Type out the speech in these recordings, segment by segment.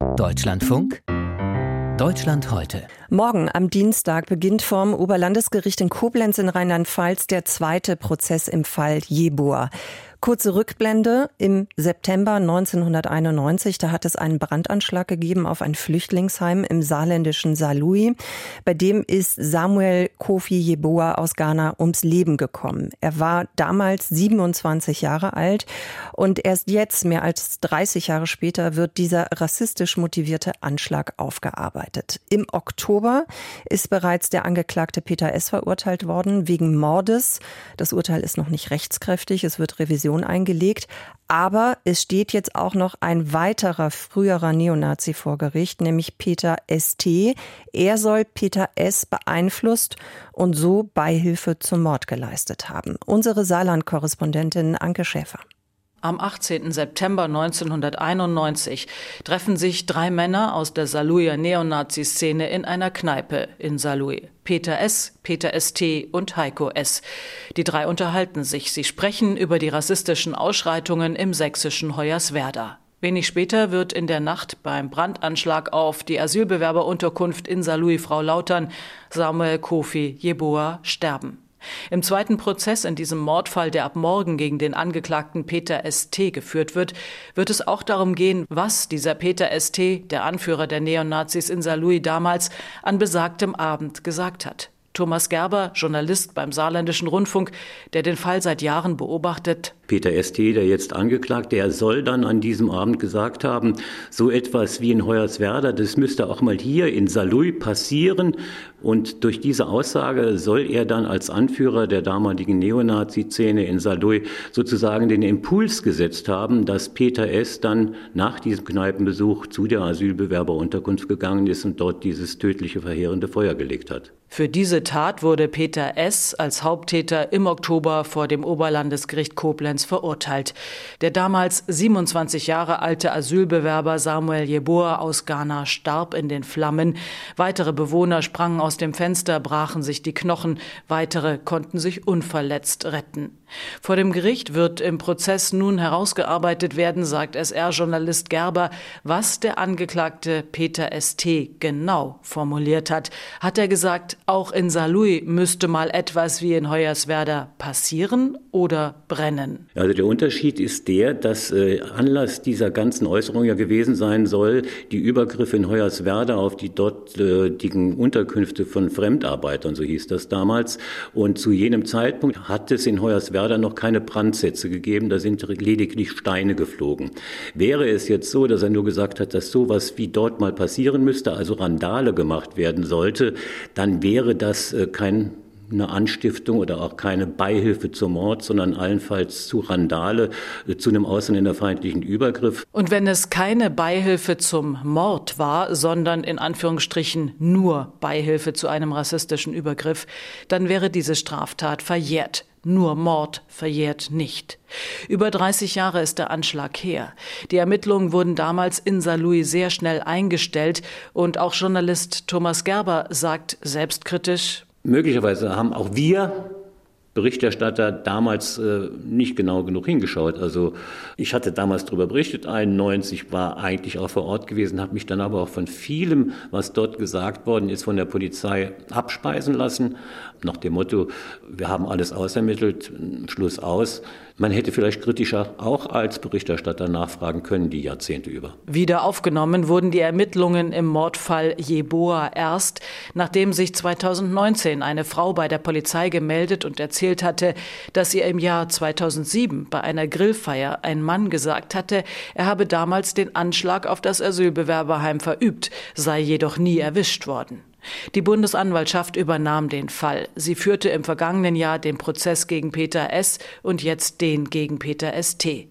Deutschlandfunk Deutschland heute. Morgen am Dienstag beginnt vom Oberlandesgericht in Koblenz in Rheinland-Pfalz der zweite Prozess im Fall Jeboa. Kurze Rückblende. Im September 1991, da hat es einen Brandanschlag gegeben auf ein Flüchtlingsheim im saarländischen Saarlouis. Bei dem ist Samuel Kofi Jeboa aus Ghana ums Leben gekommen. Er war damals 27 Jahre alt und erst jetzt, mehr als 30 Jahre später, wird dieser rassistisch motivierte Anschlag aufgearbeitet. Im Oktober ist bereits der Angeklagte Peter S. verurteilt worden wegen Mordes. Das Urteil ist noch nicht rechtskräftig. Es wird Revision Revision eingelegt. Aber es steht jetzt auch noch ein weiterer früherer Neonazi vor Gericht, nämlich Peter S.T. Er soll Peter S. beeinflusst und so Beihilfe zum Mord geleistet haben. Unsere Saarland-Korrespondentin Anke Schäfer. Am 18. September 1991 treffen sich drei Männer aus der Saarlouier Neonazi-Szene in einer Kneipe in Saarlouis. Peter S., Peter ST und Heiko S. Die drei unterhalten sich. Sie sprechen über die rassistischen Ausschreitungen im sächsischen Hoyerswerda. Wenig später wird in der Nacht beim Brandanschlag auf die Asylbewerberunterkunft in Saarlouis Frau Lautern Samuel Kofi Jeboa sterben. Im zweiten Prozess in diesem Mordfall, der ab morgen gegen den Angeklagten Peter St. geführt wird, wird es auch darum gehen, was dieser Peter St., der Anführer der Neonazis in Saarlouis damals, an besagtem Abend gesagt hat. Thomas Gerber, Journalist beim Saarländischen Rundfunk, der den Fall seit Jahren beobachtet. Peter ST, der jetzt angeklagt, der soll dann an diesem Abend gesagt haben, so etwas wie in Hoyerswerda, das müsste auch mal hier in Saarlouis passieren. Und durch diese Aussage soll er dann als Anführer der damaligen Neonazi-Szene in Saarlouis sozusagen den Impuls gesetzt haben, dass Peter S. dann nach diesem Kneipenbesuch zu der Asylbewerberunterkunft gegangen ist und dort dieses tödliche, verheerende Feuer gelegt hat. Für diese Tat wurde Peter S. als Haupttäter im Oktober vor dem Oberlandesgericht Koblenz verurteilt. Der damals 27 Jahre alte Asylbewerber Samuel Jeboa aus Ghana starb in den Flammen. Weitere Bewohner sprangen aus dem Fenster, brachen sich die Knochen. Weitere konnten sich unverletzt retten. Vor dem Gericht wird im Prozess nun herausgearbeitet werden, sagt SR-Journalist Gerber, was der Angeklagte Peter St. genau formuliert hat. Hat er gesagt, auch in Saarlouis müsste mal etwas wie in Hoyerswerda passieren oder brennen? Also der Unterschied ist der, dass äh, Anlass dieser ganzen Äußerung ja gewesen sein soll, die Übergriffe in Hoyerswerda auf die dortigen Unterkünfte von Fremdarbeitern, so hieß das damals. Und zu jenem Zeitpunkt hat es in Hoyerswerda noch keine Brandsätze gegeben, da sind lediglich Steine geflogen. Wäre es jetzt so, dass er nur gesagt hat, dass sowas wie dort mal passieren müsste, also Randale gemacht werden sollte, dann wäre das äh, kein eine Anstiftung oder auch keine Beihilfe zum Mord, sondern allenfalls zu Randale, äh, zu einem ausländerfeindlichen Übergriff. Und wenn es keine Beihilfe zum Mord war, sondern in Anführungsstrichen nur Beihilfe zu einem rassistischen Übergriff, dann wäre diese Straftat verjährt. Nur Mord verjährt nicht. Über 30 Jahre ist der Anschlag her. Die Ermittlungen wurden damals in Saarlouis sehr schnell eingestellt und auch Journalist Thomas Gerber sagt selbstkritisch, Möglicherweise haben auch wir Berichterstatter damals äh, nicht genau genug hingeschaut. Also ich hatte damals darüber berichtet, 91 war eigentlich auch vor Ort gewesen, habe mich dann aber auch von vielem, was dort gesagt worden ist, von der Polizei abspeisen lassen, nach dem Motto, wir haben alles ausermittelt, Schluss aus. Man hätte vielleicht kritischer auch als Berichterstatter nachfragen können, die Jahrzehnte über. Wieder aufgenommen wurden die Ermittlungen im Mordfall Jeboa erst, nachdem sich 2019 eine Frau bei der Polizei gemeldet und erzählt hatte, dass ihr im Jahr 2007 bei einer Grillfeier ein Mann gesagt hatte, er habe damals den Anschlag auf das Asylbewerberheim verübt, sei jedoch nie erwischt worden. Die Bundesanwaltschaft übernahm den Fall. Sie führte im vergangenen Jahr den Prozess gegen Peter S. und jetzt den gegen Peter St.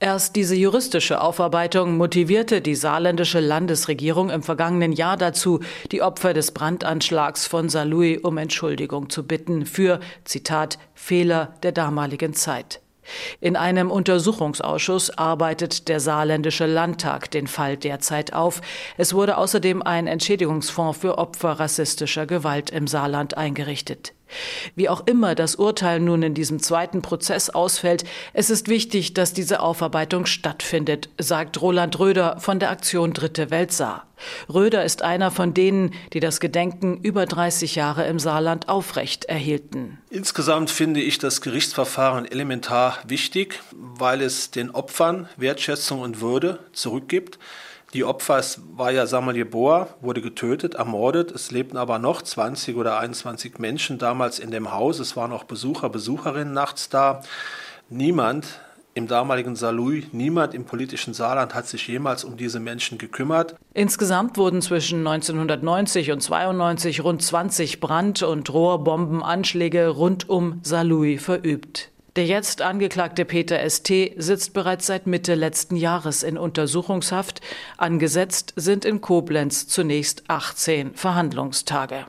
Erst diese juristische Aufarbeitung motivierte die saarländische Landesregierung im vergangenen Jahr dazu, die Opfer des Brandanschlags von Saarlouis um Entschuldigung zu bitten für, Zitat, Fehler der damaligen Zeit. In einem Untersuchungsausschuss arbeitet der saarländische Landtag den Fall derzeit auf. Es wurde außerdem ein Entschädigungsfonds für Opfer rassistischer Gewalt im Saarland eingerichtet. Wie auch immer das Urteil nun in diesem zweiten Prozess ausfällt, es ist wichtig, dass diese Aufarbeitung stattfindet, sagt Roland Röder von der Aktion Dritte Welt Saar. Röder ist einer von denen, die das Gedenken über 30 Jahre im Saarland aufrecht erhielten. Insgesamt finde ich das Gerichtsverfahren elementar wichtig, weil es den Opfern Wertschätzung und Würde zurückgibt. Die Opfer, es war ja Samuel Boa, wurde getötet, ermordet. Es lebten aber noch 20 oder 21 Menschen damals in dem Haus. Es waren auch Besucher, Besucherinnen nachts da. Niemand im damaligen Saarlouis, niemand im politischen Saarland hat sich jemals um diese Menschen gekümmert. Insgesamt wurden zwischen 1990 und 92 rund 20 Brand- und Rohrbombenanschläge rund um Saarlouis verübt. Der jetzt angeklagte Peter ST sitzt bereits seit Mitte letzten Jahres in Untersuchungshaft. Angesetzt sind in Koblenz zunächst 18 Verhandlungstage.